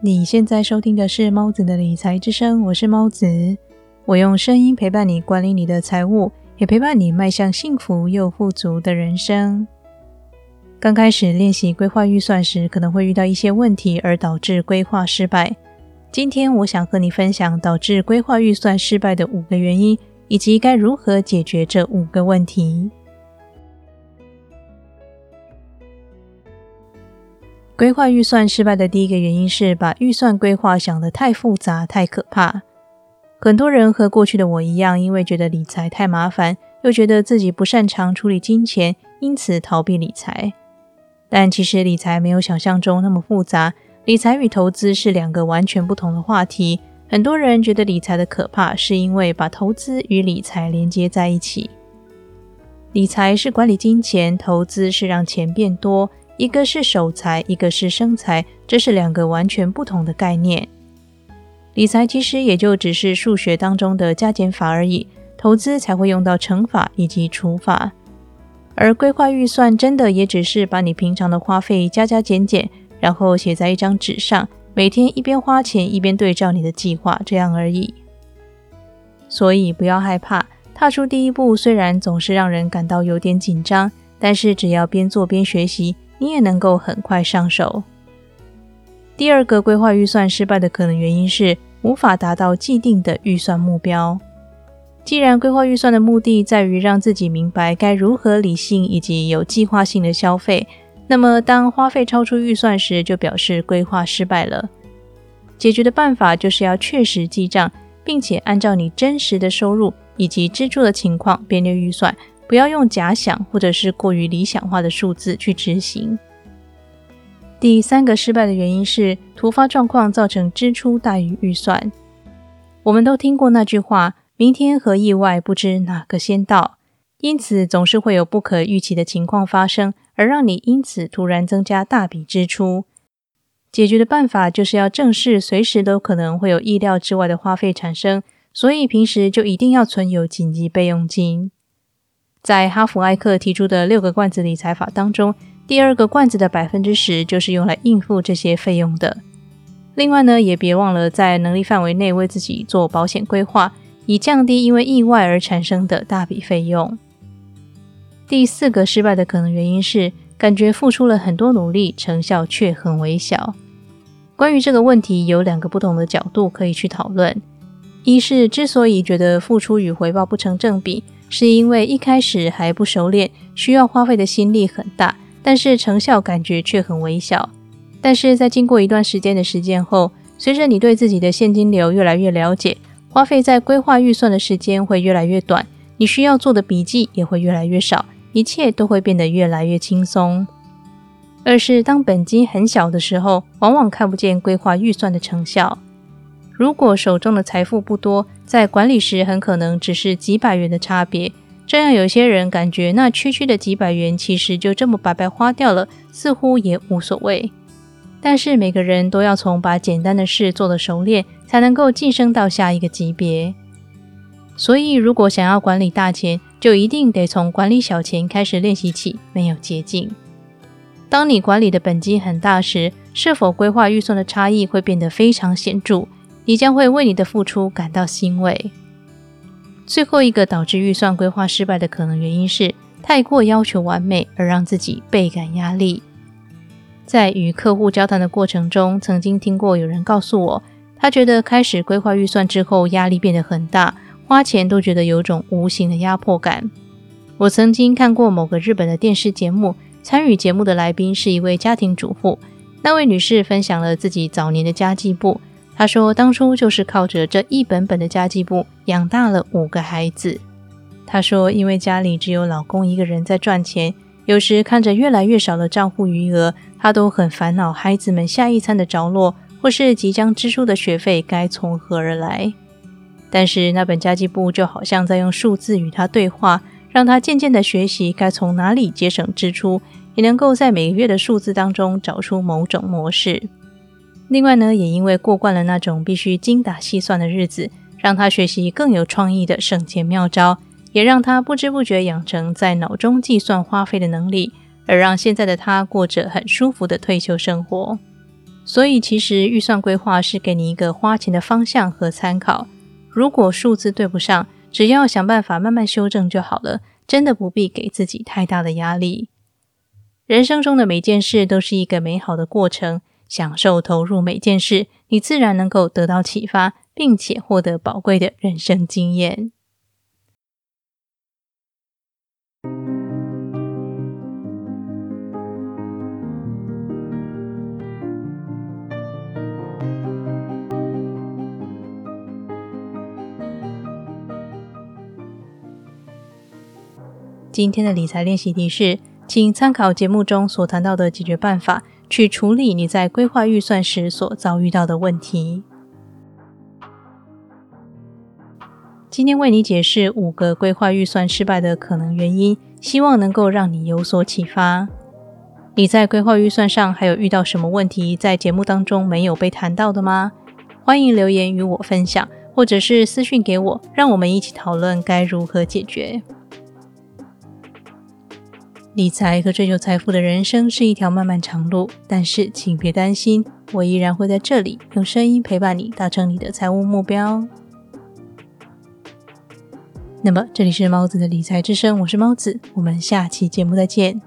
你现在收听的是猫子的理财之声，我是猫子，我用声音陪伴你管理你的财务，也陪伴你迈向幸福又富足的人生。刚开始练习规划预算时，可能会遇到一些问题，而导致规划失败。今天我想和你分享导致规划预算失败的五个原因，以及该如何解决这五个问题。规划预算失败的第一个原因是把预算规划想得太复杂、太可怕。很多人和过去的我一样，因为觉得理财太麻烦，又觉得自己不擅长处理金钱，因此逃避理财。但其实理财没有想象中那么复杂，理财与投资是两个完全不同的话题。很多人觉得理财的可怕，是因为把投资与理财连接在一起。理财是管理金钱，投资是让钱变多。一个是守财，一个是生财，这是两个完全不同的概念。理财其实也就只是数学当中的加减法而已，投资才会用到乘法以及除法。而规划预算真的也只是把你平常的花费加加减减，然后写在一张纸上，每天一边花钱一边对照你的计划，这样而已。所以不要害怕，踏出第一步虽然总是让人感到有点紧张，但是只要边做边学习。你也能够很快上手。第二个规划预算失败的可能原因是无法达到既定的预算目标。既然规划预算的目的在于让自己明白该如何理性以及有计划性的消费，那么当花费超出预算时，就表示规划失败了。解决的办法就是要确实记账，并且按照你真实的收入以及支出的情况编列预算。不要用假想或者是过于理想化的数字去执行。第三个失败的原因是突发状况造成支出大于预算。我们都听过那句话：“明天和意外不知哪个先到。”因此，总是会有不可预期的情况发生，而让你因此突然增加大笔支出。解决的办法就是要正视随时都可能会有意料之外的花费产生，所以平时就一定要存有紧急备用金。在哈弗艾克提出的六个罐子理财法当中，第二个罐子的百分之十就是用来应付这些费用的。另外呢，也别忘了在能力范围内为自己做保险规划，以降低因为意外而产生的大笔费用。第四个失败的可能原因是感觉付出了很多努力，成效却很微小。关于这个问题，有两个不同的角度可以去讨论：一是之所以觉得付出与回报不成正比。是因为一开始还不熟练，需要花费的心力很大，但是成效感觉却很微小。但是在经过一段时间的实践后，随着你对自己的现金流越来越了解，花费在规划预算的时间会越来越短，你需要做的笔记也会越来越少，一切都会变得越来越轻松。二是当本金很小的时候，往往看不见规划预算的成效。如果手中的财富不多，在管理时很可能只是几百元的差别，这样有些人感觉那区区的几百元其实就这么白白花掉了，似乎也无所谓。但是每个人都要从把简单的事做得熟练，才能够晋升到下一个级别。所以，如果想要管理大钱，就一定得从管理小钱开始练习起，没有捷径。当你管理的本金很大时，是否规划预算的差异会变得非常显著。你将会为你的付出感到欣慰。最后一个导致预算规划失败的可能原因是太过要求完美，而让自己倍感压力。在与客户交谈的过程中，曾经听过有人告诉我，他觉得开始规划预算之后，压力变得很大，花钱都觉得有种无形的压迫感。我曾经看过某个日本的电视节目，参与节目的来宾是一位家庭主妇，那位女士分享了自己早年的家计簿。他说：“当初就是靠着这一本本的家计簿养大了五个孩子。”他说：“因为家里只有老公一个人在赚钱，有时看着越来越少的账户余额，他都很烦恼孩子们下一餐的着落，或是即将支出的学费该从何而来。但是那本家计簿就好像在用数字与他对话，让他渐渐的学习该从哪里节省支出，也能够在每个月的数字当中找出某种模式。”另外呢，也因为过惯了那种必须精打细算的日子，让他学习更有创意的省钱妙招，也让他不知不觉养成在脑中计算花费的能力，而让现在的他过着很舒服的退休生活。所以，其实预算规划是给你一个花钱的方向和参考。如果数字对不上，只要想办法慢慢修正就好了，真的不必给自己太大的压力。人生中的每件事都是一个美好的过程，享受投入每件事，你自然能够得到启发，并且获得宝贵的人生经验。今天的理财练习题是，请参考节目中所谈到的解决办法，去处理你在规划预算时所遭遇到的问题。今天为你解释五个规划预算失败的可能原因，希望能够让你有所启发。你在规划预算上还有遇到什么问题，在节目当中没有被谈到的吗？欢迎留言与我分享，或者是私讯给我，让我们一起讨论该如何解决。理财和追求财富的人生是一条漫漫长路，但是请别担心，我依然会在这里用声音陪伴你，达成你的财务目标。那么，这里是猫子的理财之声，我是猫子，我们下期节目再见。